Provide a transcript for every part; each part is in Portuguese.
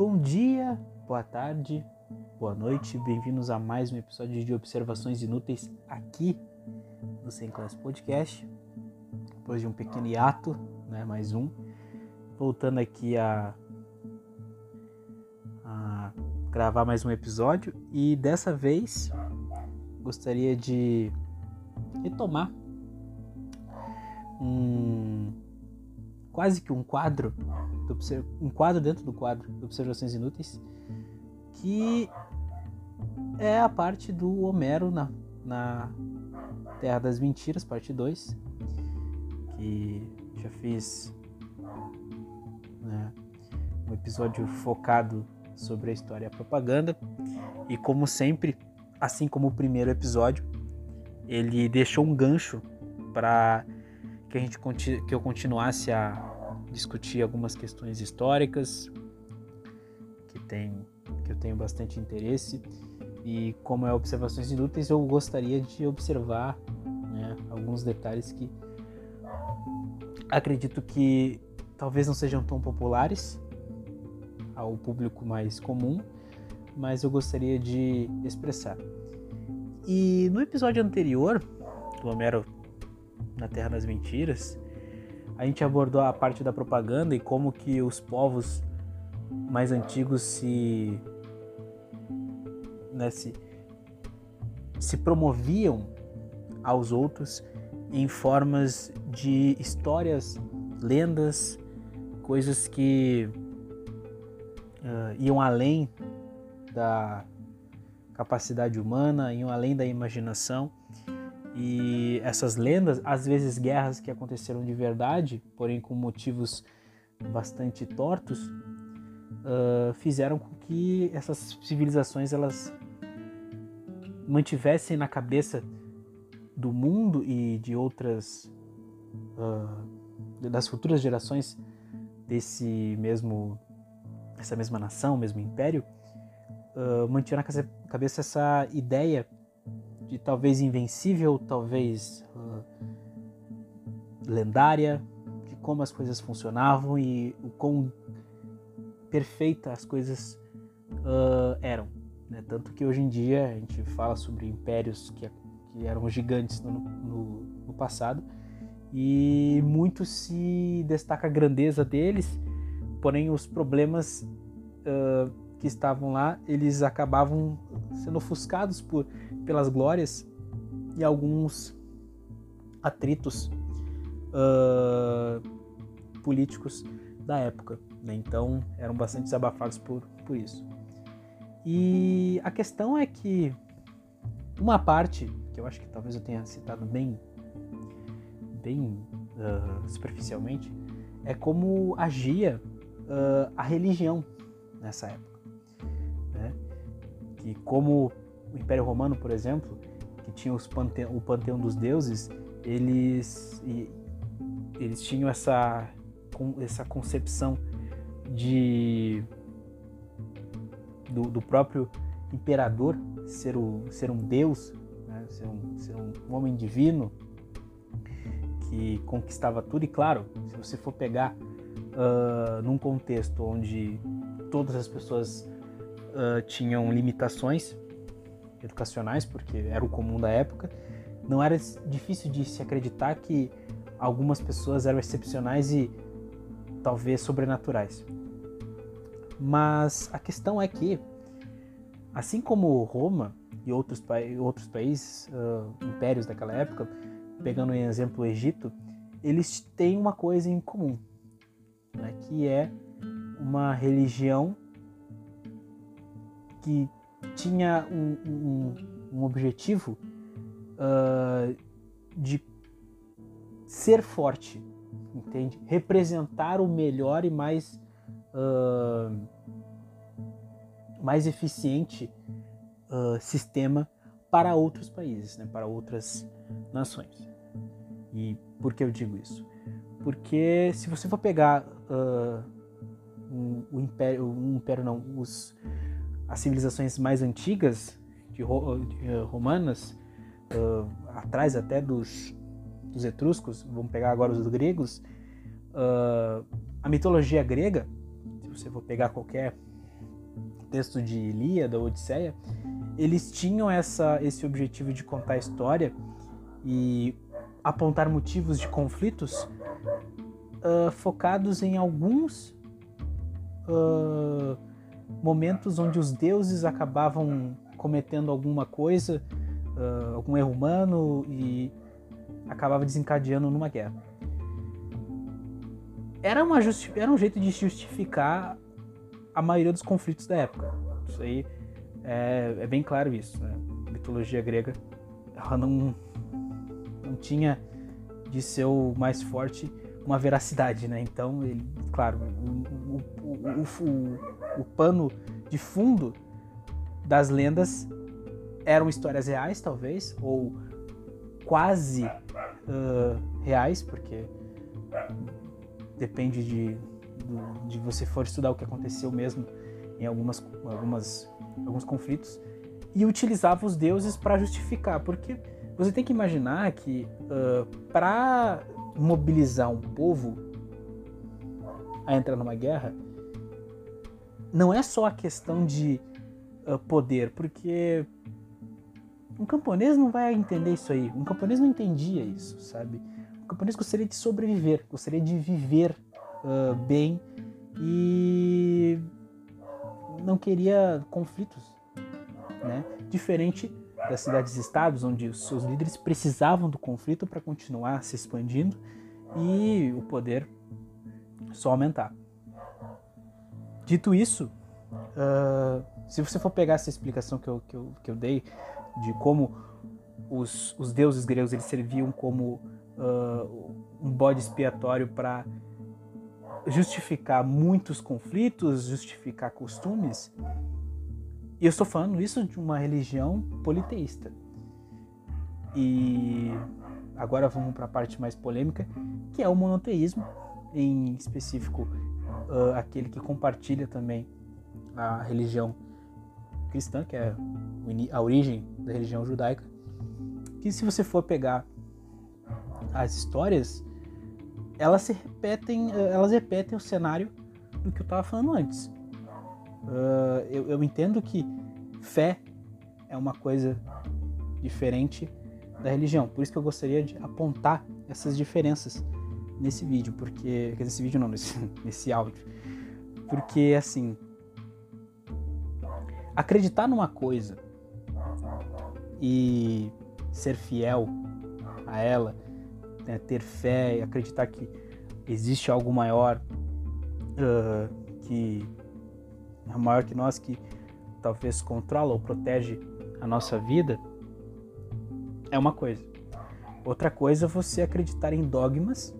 Bom dia, boa tarde, boa noite, bem-vindos a mais um episódio de Observações Inúteis aqui no Sem Class Podcast. Depois de um pequeno hiato, né, mais um, voltando aqui a, a gravar mais um episódio. E dessa vez gostaria de retomar um quase que um quadro, um quadro dentro do quadro de Observações Inúteis, que é a parte do Homero na, na Terra das Mentiras, parte 2, que já fiz né, um episódio focado sobre a história e a propaganda, e como sempre, assim como o primeiro episódio, ele deixou um gancho para que a gente que eu continuasse a discutir algumas questões históricas que tem que eu tenho bastante interesse. E como é observações inúteis eu gostaria de observar né, alguns detalhes que acredito que talvez não sejam tão populares ao público mais comum mas eu gostaria de expressar. E no episódio anterior do Homero na Terra das Mentiras, a gente abordou a parte da propaganda e como que os povos mais antigos se, né, se, se promoviam aos outros em formas de histórias, lendas, coisas que uh, iam além da capacidade humana, iam além da imaginação e essas lendas, às vezes guerras que aconteceram de verdade, porém com motivos bastante tortos, uh, fizeram com que essas civilizações elas mantivessem na cabeça do mundo e de outras uh, das futuras gerações desse mesmo essa mesma nação, mesmo império, uh, mantinha na cabeça essa ideia de talvez invencível, talvez lendária, de como as coisas funcionavam e o quão perfeitas as coisas uh, eram. Né? Tanto que hoje em dia a gente fala sobre impérios que, que eram gigantes no, no, no passado e muito se destaca a grandeza deles, porém os problemas uh, que estavam lá eles acabavam sendo ofuscados por pelas glórias e alguns atritos uh, políticos da época. Né? Então eram bastante desabafados por, por isso. E a questão é que uma parte, que eu acho que talvez eu tenha citado bem, bem uh, superficialmente, é como agia uh, a religião nessa época. Que como o Império Romano, por exemplo, que tinha pante o panteão dos deuses, eles, eles tinham essa, essa concepção de do, do próprio imperador ser, o, ser um deus, né? ser, um, ser um homem divino que conquistava tudo. E claro, se você for pegar uh, num contexto onde todas as pessoas uh, tinham limitações, educacionais, porque era o comum da época, não era difícil de se acreditar que algumas pessoas eram excepcionais e talvez sobrenaturais. Mas a questão é que, assim como Roma e outros, outros países, uh, impérios daquela época, pegando em exemplo o Egito, eles têm uma coisa em comum, né, que é uma religião que tinha um, um, um objetivo uh, de ser forte, entende? Representar o melhor e mais uh, mais eficiente uh, sistema para outros países, né? para outras nações. E por que eu digo isso? Porque se você for pegar uh, um, o império, um império não, os as civilizações mais antigas de, eh, romanas, uh, atrás até dos, dos, etruscos, vamos pegar agora os gregos, uh, a mitologia grega, se você for pegar qualquer texto de Ilíada ou Odisseia, eles tinham essa, esse objetivo de contar a história e apontar motivos de conflitos uh, focados em alguns uh, momentos onde os deuses acabavam cometendo alguma coisa, uh, algum erro humano e acabava desencadeando numa guerra. Era, uma era um jeito de justificar a maioria dos conflitos da época. Isso aí é, é bem claro isso. Né? A mitologia grega ela não, não tinha de ser o mais forte uma veracidade, né? Então, ele, claro, o, o, o, o, pano de fundo das lendas eram histórias reais, talvez, ou quase uh, reais, porque depende de, de você for estudar o que aconteceu mesmo em algumas, algumas, alguns conflitos, e utilizava os deuses para justificar, porque você tem que imaginar que uh, para mobilizar um povo a entrar numa guerra, não é só a questão de uh, poder, porque um camponês não vai entender isso aí. Um camponês não entendia isso, sabe? Um camponês gostaria de sobreviver, gostaria de viver uh, bem e não queria conflitos, né? Diferente das cidades-estados, onde os seus líderes precisavam do conflito para continuar se expandindo e o poder só aumentar. Dito isso, uh, se você for pegar essa explicação que eu, que eu, que eu dei de como os, os deuses gregos eles serviam como uh, um bode expiatório para justificar muitos conflitos, justificar costumes, e eu estou falando isso de uma religião politeísta. E agora vamos para a parte mais polêmica, que é o monoteísmo, em específico uh, aquele que compartilha também a religião cristã, que é a origem da religião judaica. Que se você for pegar as histórias, elas se repetem, elas repetem o cenário do que eu estava falando antes. Uh, eu, eu entendo que fé é uma coisa diferente da religião. Por isso que eu gostaria de apontar essas diferenças nesse vídeo, porque. Quer dizer, nesse vídeo não, nesse, nesse áudio. Porque, assim. Acreditar numa coisa e ser fiel a ela, né, ter fé e acreditar que existe algo maior uh, que é maior que nós, que talvez controla ou protege a nossa vida, é uma coisa. Outra coisa é você acreditar em dogmas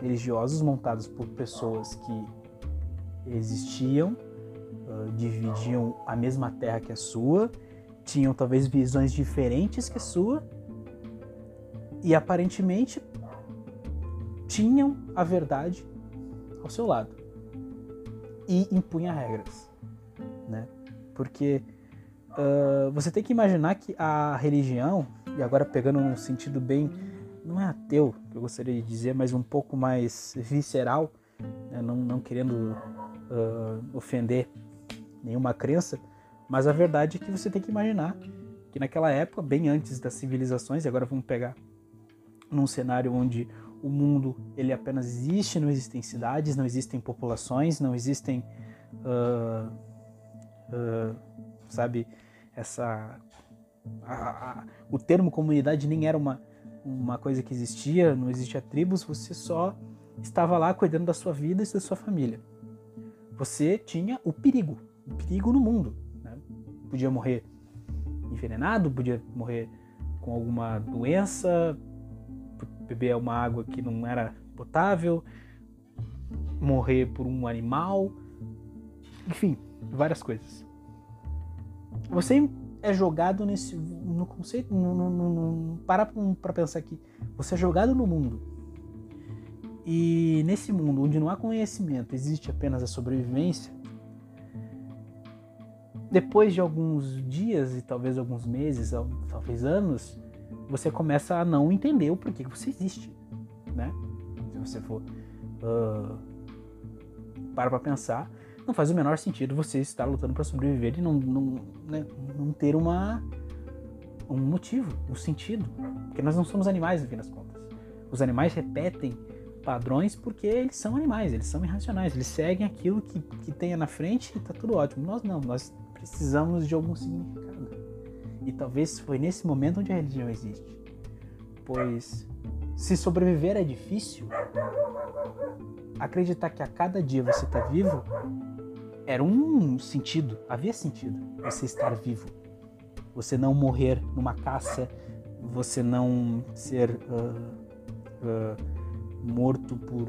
religiosos montados por pessoas que existiam, uh, dividiam a mesma terra que a sua, tinham talvez visões diferentes que a sua e aparentemente tinham a verdade ao seu lado e impunha regras, né? Porque uh, você tem que imaginar que a religião, e agora pegando num sentido bem, não é ateu, que eu gostaria de dizer, mas um pouco mais visceral, né? não, não, querendo uh, ofender nenhuma crença, mas a verdade é que você tem que imaginar que naquela época, bem antes das civilizações, e agora vamos pegar num cenário onde o mundo ele apenas existe, não existem cidades, não existem populações, não existem, uh, uh, sabe, essa a, a, o termo comunidade nem era uma uma coisa que existia, não existia tribos, você só estava lá cuidando da sua vida e da sua família. Você tinha o perigo, o perigo no mundo. Né? Podia morrer envenenado, podia morrer com alguma doença, beber uma água que não era potável, morrer por um animal, enfim, várias coisas. Você é jogado nesse no conceito, no, no, no, para para pensar aqui, você é jogado no mundo e nesse mundo onde não há conhecimento, existe apenas a sobrevivência. Depois de alguns dias e talvez alguns meses, talvez anos, você começa a não entender o porquê que você existe, né? Se você for uh, para para pensar, não faz o menor sentido você estar lutando para sobreviver e não, não, né, não ter uma, um motivo, um sentido. Porque nós não somos animais, no fim das contas. Os animais repetem padrões porque eles são animais, eles são irracionais, eles seguem aquilo que, que tenha na frente e tá tudo ótimo. Nós não, nós precisamos de algum significado. E talvez foi nesse momento onde a religião existe. Pois se sobreviver é difícil, acreditar que a cada dia você está vivo era um sentido, havia sentido você estar vivo. Você não morrer numa caça, você não ser uh, uh, morto por,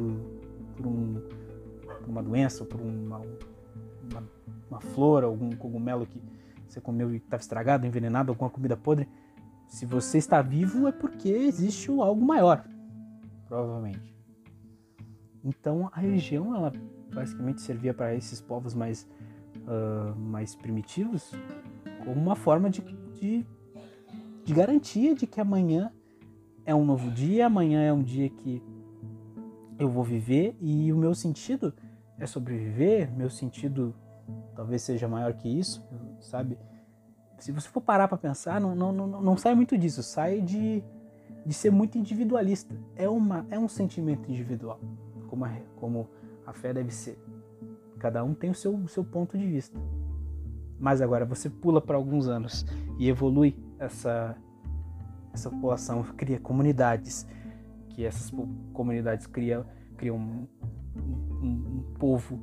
por, um, por uma doença, por uma, uma, uma flor, algum cogumelo que você comeu e estava estragado, envenenado, alguma comida podre. Se você está vivo é porque existe algo maior, provavelmente. Então a religião ela basicamente servia para esses povos mais, uh, mais primitivos como uma forma de, de, de garantia de que amanhã é um novo dia, amanhã é um dia que eu vou viver e o meu sentido é sobreviver, meu sentido talvez seja maior que isso, sabe? Se você for parar para pensar, não, não, não, não sai muito disso, sai de, de ser muito individualista. É, uma, é um sentimento individual, como a, como a fé deve ser. Cada um tem o seu, o seu ponto de vista. Mas agora você pula para alguns anos e evolui essa, essa população, cria comunidades, que essas comunidades criam, criam um, um, um povo,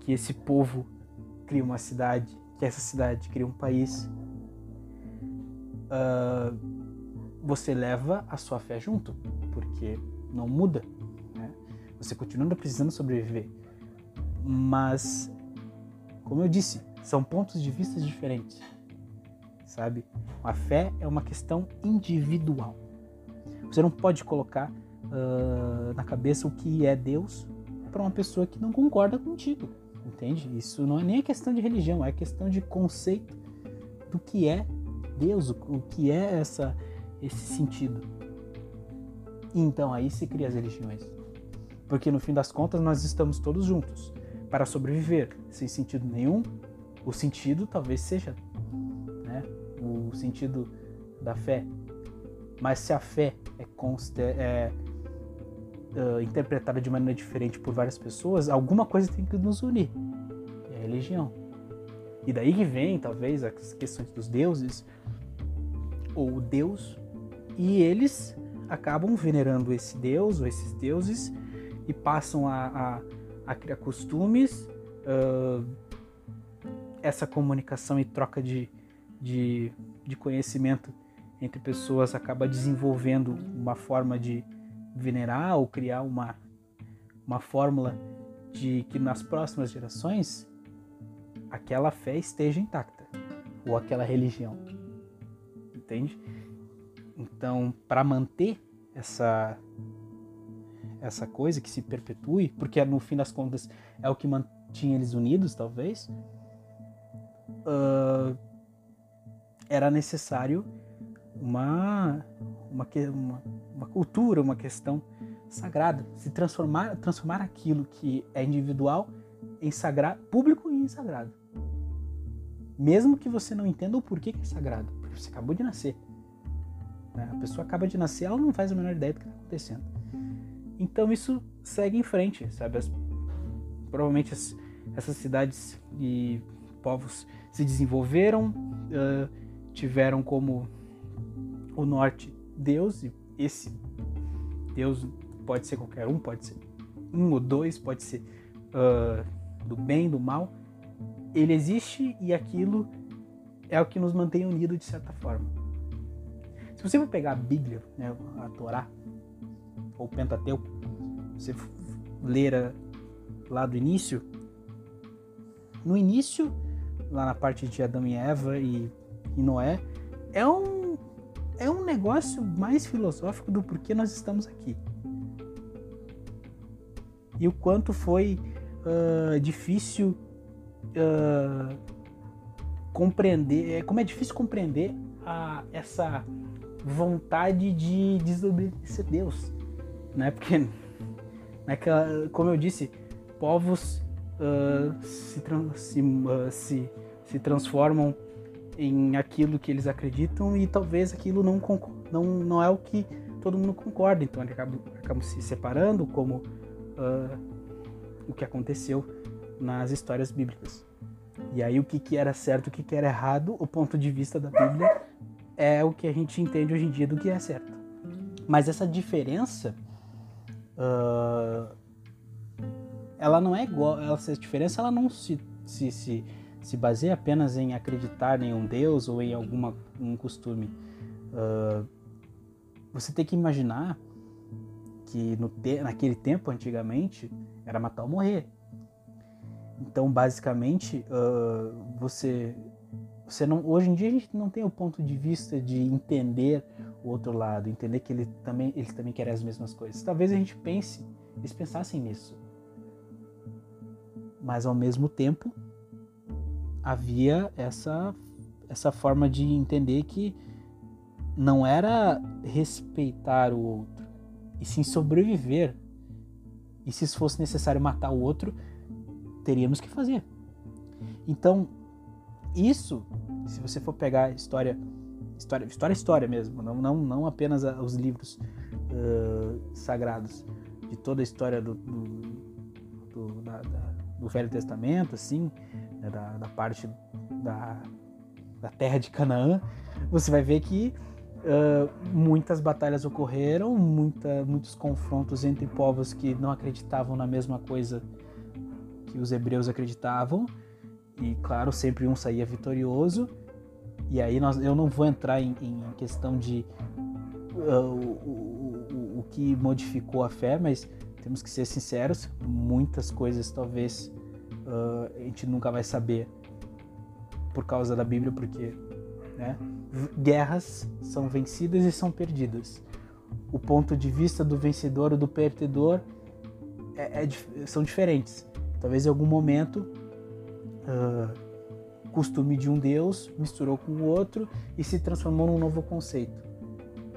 que esse povo cria uma cidade, que essa cidade cria um país. Uh, você leva a sua fé junto, porque não muda. Você continua precisando sobreviver. Mas, como eu disse, são pontos de vista diferentes. Sabe? A fé é uma questão individual. Você não pode colocar uh, na cabeça o que é Deus para uma pessoa que não concorda contigo, entende? Isso não é nem questão de religião, é questão de conceito do que é Deus, o, que é essa, esse sentido. Então aí se cria as religiões, porque no fim das contas nós estamos todos juntos para sobreviver, sem sentido nenhum. O sentido talvez seja né, o sentido da fé, mas se a fé é, é uh, interpretada de maneira diferente por várias pessoas, alguma coisa tem que nos unir. É a religião. E daí que vem, talvez, as questões dos deuses, ou Deus, e eles acabam venerando esse Deus ou esses deuses e passam a, a, a criar costumes, uh, essa comunicação e troca de, de, de conhecimento entre pessoas acaba desenvolvendo uma forma de, venerar ou criar uma, uma fórmula de que nas próximas gerações aquela fé esteja intacta ou aquela religião. Entende? Então, para manter essa essa coisa que se perpetue, porque no fim das contas é o que mantinha eles unidos, talvez, uh, era necessário uma, uma, uma, uma cultura, uma questão sagrada, se transformar, transformar aquilo que é individual em sagrado, público e em sagrado. Mesmo que você não entenda o porquê que é sagrado, porque você acabou de nascer. Né? A pessoa acaba de nascer, ela não faz a menor ideia do que está acontecendo. Então isso segue em frente, sabe? As, provavelmente as, essas cidades e povos se desenvolveram, uh, tiveram como o norte Deus, e esse Deus pode ser qualquer um, pode ser um ou dois, pode ser uh, do bem, do mal. Ele existe e aquilo é o que nos mantém unidos de certa forma. Se você for pegar a Bíblia, né, a Torá, ou Pentateuco, você ler lá do início, no início, lá na parte de Adão e Eva e, e Noé, é um é um negócio mais filosófico do porquê nós estamos aqui. E o quanto foi uh, difícil uh, compreender, é, como é difícil compreender a, essa vontade de desobedecer Deus, né? Porque, né, como eu disse, povos uh, se, se, uh, se, se transformam em aquilo que eles acreditam e talvez aquilo não, não, não é o que todo mundo concorda. Então eles acabam, acabam se separando, como uh, o que aconteceu nas histórias bíblicas. E aí o que, que era certo, o que, que era errado, o ponto de vista da Bíblia é o que a gente entende hoje em dia do que é certo. Mas essa diferença, uh, ela não é igual, essa diferença ela não se, se, se, se baseia apenas em acreditar em um Deus ou em alguma, um costume. Uh, você tem que imaginar que no te, naquele tempo, antigamente, era matar ou morrer. Então, basicamente, uh, você, você não, hoje em dia a gente não tem o ponto de vista de entender o outro lado, entender que ele também, eles também querem as mesmas coisas. Talvez a gente pense, eles pensassem nisso. Mas ao mesmo tempo, havia essa essa forma de entender que não era respeitar o outro, e sim sobreviver. E se fosse necessário matar o outro, teríamos que fazer. Então, isso, se você for pegar história, história, história, história mesmo, não, não, não apenas os livros uh, sagrados, de toda a história do, do, do, da, da, do Velho Testamento, assim, né, da, da, parte da, da terra de Canaã, você vai ver que uh, muitas batalhas ocorreram, muita, muitos confrontos entre povos que não acreditavam na mesma coisa que os hebreus acreditavam, e claro, sempre um saía vitorioso. E aí nós, eu não vou entrar em, em questão de uh, o, o, o, que modificou a fé, mas temos que ser sinceros, muitas coisas talvez uh, a gente nunca vai saber por causa da Bíblia, porque né, guerras são vencidas e são perdidas. O ponto de vista do vencedor ou do perdedor é, é, são diferentes. Talvez em algum momento uh, costume de um Deus misturou com o outro e se transformou num novo conceito,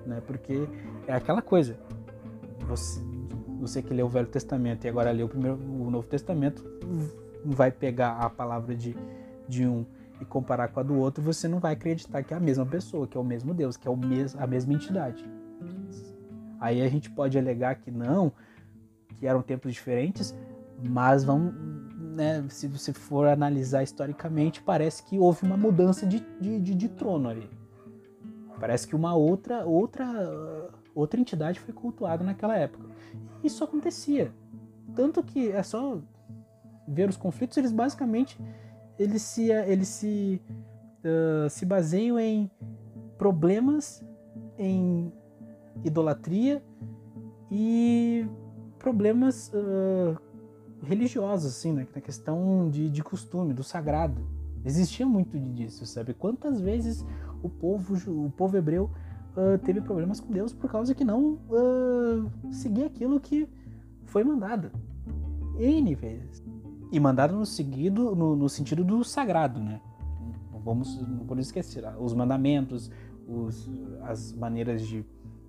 né? Porque é aquela coisa. Você, você que leu o Velho Testamento e agora leu o, primeiro, o Novo Testamento, vai pegar a palavra de, de um e comparar com a do outro, você não vai acreditar que é a mesma pessoa, que é o mesmo Deus, que é o mes a mesma entidade. Aí a gente pode alegar que não, que eram tempos diferentes, mas vamos, né, se você for analisar historicamente, parece que houve uma mudança de, de, de, de trono ali. Parece que uma outra, outra, outra entidade foi cultuada naquela época. Isso acontecia. Tanto que é só ver os conflitos, eles basicamente eles se, eles se, uh, se baseiam em problemas, em idolatria e problemas uh, religiosos, assim, né? na questão de, de costume, do sagrado. Existia muito disso, sabe? Quantas vezes o povo, o povo hebreu uh, teve problemas com Deus por causa que não uh, seguia aquilo que foi mandado. N vezes. E mandado no, seguido, no, no sentido do sagrado, né? Não vamos, não podemos esquecer. Os mandamentos, os, as maneiras de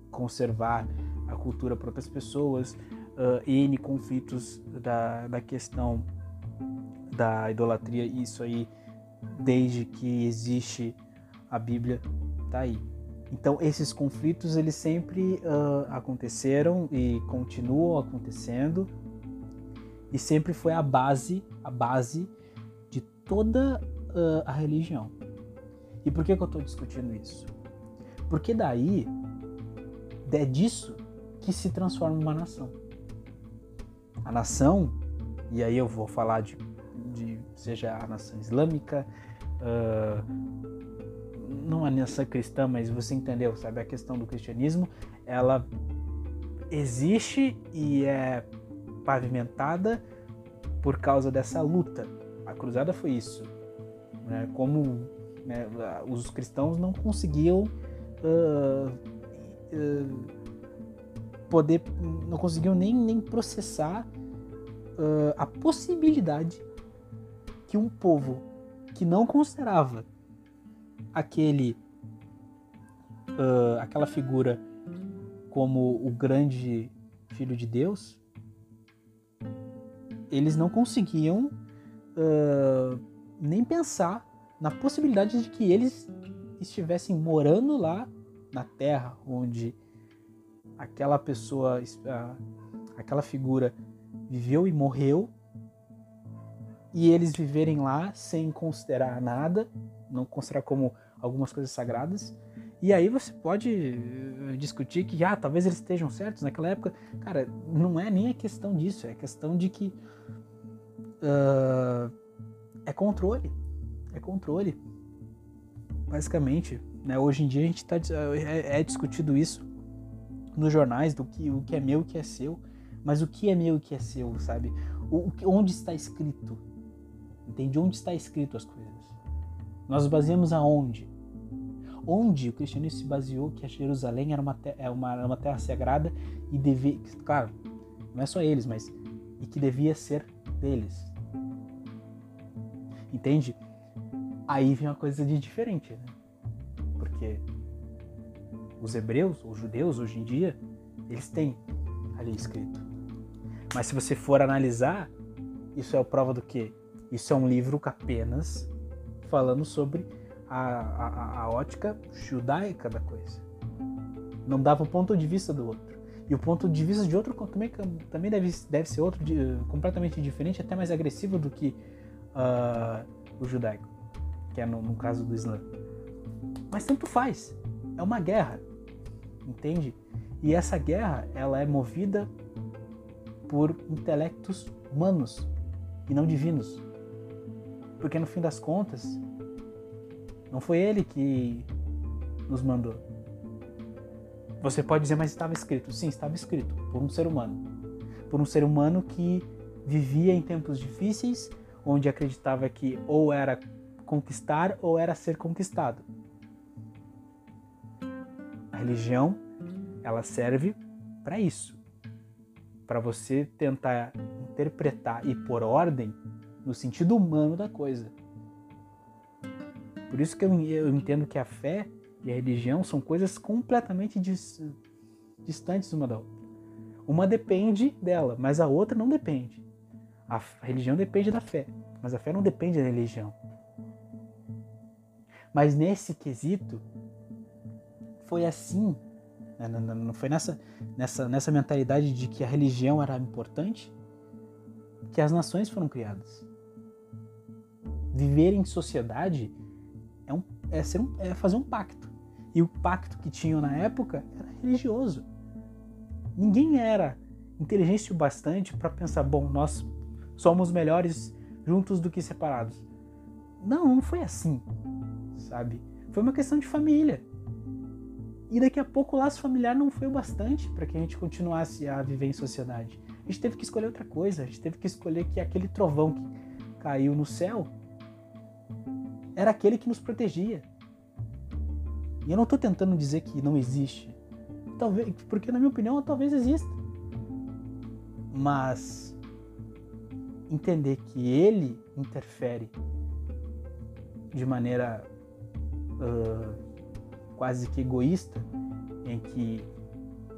conservar a cultura para outras pessoas, uh, N conflitos da, da questão da idolatria, isso aí, desde que existe a Bíblia, tá aí. Então esses conflitos eles sempre uh, aconteceram e continuam acontecendo e sempre foi a base, a base de toda uh, a religião. E por que, que eu estou discutindo isso? Porque daí é disso que se transforma uma nação. A nação, e aí eu vou falar de, de seja a nação islâmica, uh, não a nação cristã, mas você entendeu, sabe? A questão do cristianismo, ela existe e é pavimentada por causa dessa luta. A cruzada foi isso. Né? Como né, os cristãos não conseguiam uh, uh, poder, não conseguiam nem, nem processar uh, a possibilidade que um povo que não considerava aquele aquela figura como o grande filho de Deus eles não conseguiam uh, nem pensar na possibilidade de que eles estivessem morando lá na terra onde aquela pessoa, aquela figura viveu e morreu, e eles viverem lá sem considerar nada, não considerar como algumas coisas sagradas. E aí você pode eh, discutir que, ah, talvez eles estejam certos naquela época. Cara, não é nem a questão disso, é a questão de que uh, é controle. É controle. Basicamente, né? Hoje em dia a gente tá, é, é discutido isso nos jornais do que o que é meu e o que é seu. Mas o que é meu e o que é seu, sabe? O, onde está escrito? Entende? Onde está escrito as coisas? Nós baseamos aonde? Onde o cristianismo se baseou que a Jerusalém era uma, é uma, uma terra sagrada e devia, claro, não é só eles, mas e que devia ser deles. Entende? Aí vem uma coisa de diferente, né? Porque os hebreus, os judeus hoje em dia, eles têm ali escrito. Mas se você for analisar, isso é a prova do quê? Isso é um livro apenas falando sobre a, a, a ótica judaica da coisa. Não dava o ponto de vista do outro. E o ponto de vista de outro também, também deve, deve ser outro completamente diferente, até mais agressivo do que uh, o judaico, que é no, no caso do Islã. Mas tanto faz. É uma guerra, entende? E essa guerra, ela é movida por intelectos humanos e não divinos. Porque no fim das contas, não foi ele que nos mandou. Você pode dizer, mas estava escrito. Sim, estava escrito por um ser humano. Por um ser humano que vivia em tempos difíceis, onde acreditava que ou era conquistar ou era ser conquistado. Religião, ela serve para isso. Para você tentar interpretar e pôr ordem no sentido humano da coisa. Por isso que eu, eu entendo que a fé e a religião são coisas completamente dis, distantes uma da outra. Uma depende dela, mas a outra não depende. A religião depende da fé, mas a fé não depende da religião. Mas nesse quesito, foi assim, né, não foi nessa, nessa, nessa mentalidade de que a religião era importante que as nações foram criadas viver em sociedade é, um, é, ser um, é fazer um pacto. E o pacto que tinham na época era religioso. Ninguém era inteligente o bastante para pensar, bom, nós somos melhores juntos do que separados. Não, não foi assim, sabe? Foi uma questão de família. E daqui a pouco o laço familiar não foi o bastante para que a gente continuasse a viver em sociedade. A gente teve que escolher outra coisa, a gente teve que escolher que aquele trovão que caiu no céu era aquele que nos protegia. E eu não estou tentando dizer que não existe. Talvez, porque na minha opinião talvez exista. Mas entender que ele interfere de maneira uh, quase que egoísta, em que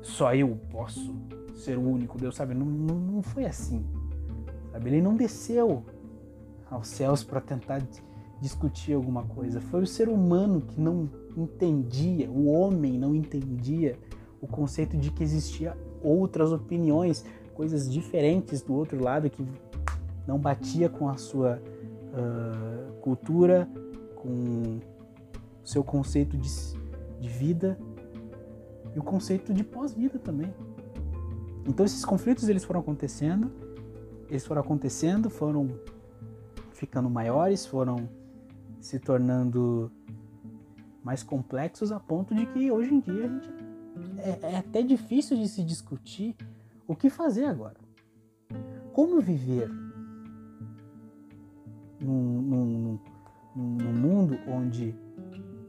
só eu posso ser o único Deus, sabe? Não, não, não foi assim. Sabe? Ele não desceu aos céus para tentar discutir alguma coisa. Foi o ser humano que não entendia, o homem não entendia o conceito de que existia outras opiniões, coisas diferentes do outro lado que não batia com a sua uh, cultura, com o seu conceito de, de vida e o conceito de pós-vida também. Então esses conflitos eles foram acontecendo, eles foram acontecendo, foram ficando maiores, foram se tornando mais complexos a ponto de que hoje em dia a gente é, é até difícil de se discutir o que fazer agora. Como viver num, num, num mundo onde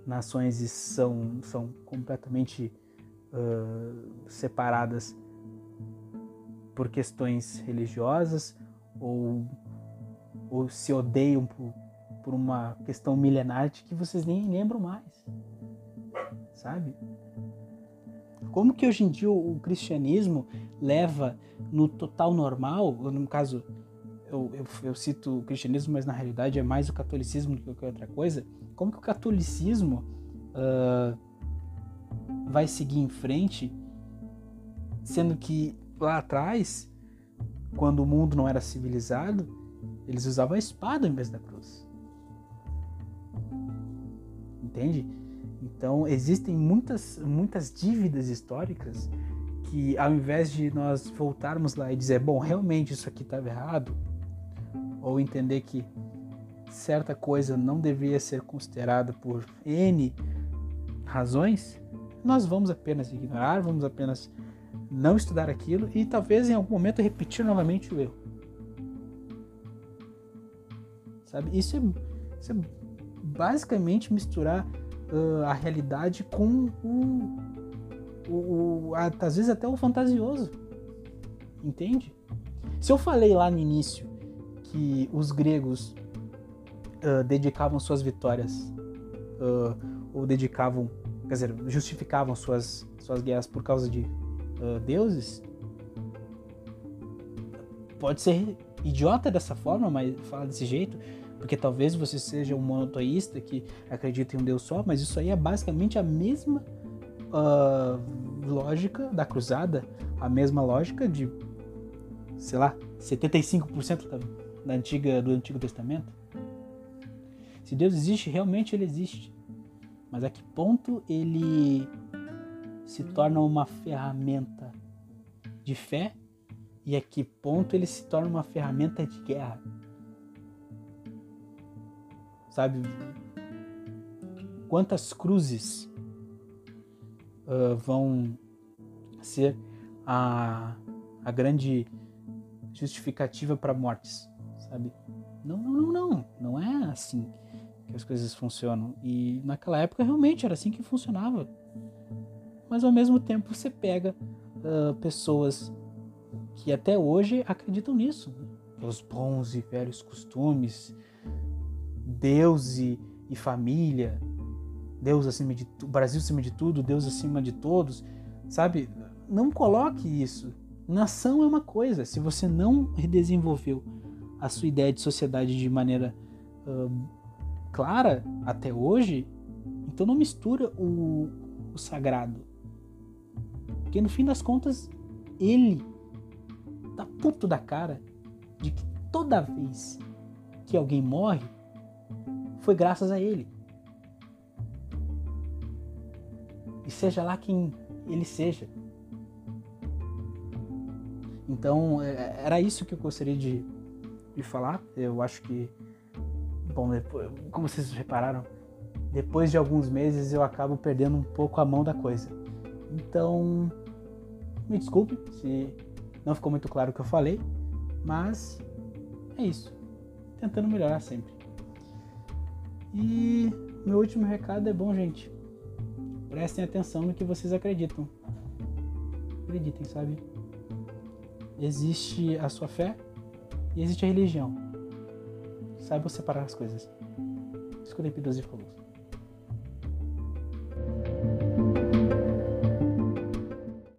nações são, são completamente uh, separadas por questões religiosas ou, ou se odeiam por, por uma questão milenar que vocês nem lembram mais. Sabe? Como que hoje em dia o cristianismo leva no total normal, no caso, eu, eu, eu, cito o cristianismo, mas na realidade é mais o catolicismo do que qualquer outra coisa, como que o catolicismo uh, vai seguir em frente, sendo que lá atrás, quando o mundo não era civilizado, eles usavam a espada em vez da cruz. Entende? Então existem muitas, muitas dívidas históricas que ao invés de nós voltarmos lá e dizer, bom, realmente isso aqui estava errado, ou entender que certa coisa não deveria ser considerada por N razões, nós vamos apenas ignorar, vamos apenas não estudar aquilo e talvez em algum momento repetir novamente o erro. Sabe? Isso é, isso é basicamente misturar uh, a realidade com o, o, o, às vezes até o fantasioso. Entende? Se eu falei lá no início que os gregos uh, dedicavam suas vitórias uh, ou dedicavam, quer dizer, justificavam suas, suas guerras por causa de uh, deuses, pode ser idiota dessa forma, mas fala desse jeito, porque talvez você seja um monoteísta que acredita em um Deus só, mas isso aí é basicamente a mesma uh, lógica da cruzada, a mesma lógica de, sei lá, 75% da, da antiga, do Antigo Testamento. Se Deus existe, realmente ele existe. Mas a que ponto ele se torna uma ferramenta de fé e a que ponto ele se torna uma ferramenta de guerra? Sabe? Quantas cruzes uh, vão ser a, a grande justificativa para mortes, sabe? Não, não, não, não. Não é assim que as coisas funcionam. E naquela época realmente era assim que funcionava. Mas ao mesmo tempo você pega uh, pessoas que até hoje acreditam nisso. Né? Os bons e velhos costumes, Deus e, e família, Deus acima de tudo, Brasil acima de tudo, Deus acima de todos, sabe? Não coloque isso. Nação é uma coisa. Se você não redesenvolveu a sua ideia de sociedade de maneira uh, clara até hoje, então não mistura o, o sagrado. Porque no fim das contas, ele tá puto da cara de que toda vez que alguém morre, foi graças a ele. E seja lá quem ele seja. Então, é, era isso que eu gostaria de, de falar. Eu acho que, bom, depois, como vocês repararam, depois de alguns meses eu acabo perdendo um pouco a mão da coisa. Então, me desculpe se não ficou muito claro o que eu falei, mas é isso. Tentando melhorar sempre. E meu último recado é bom, gente. Prestem atenção no que vocês acreditam. Acreditem, sabe? Existe a sua fé e existe a religião. Saibam separar as coisas. Escutem P12 falou.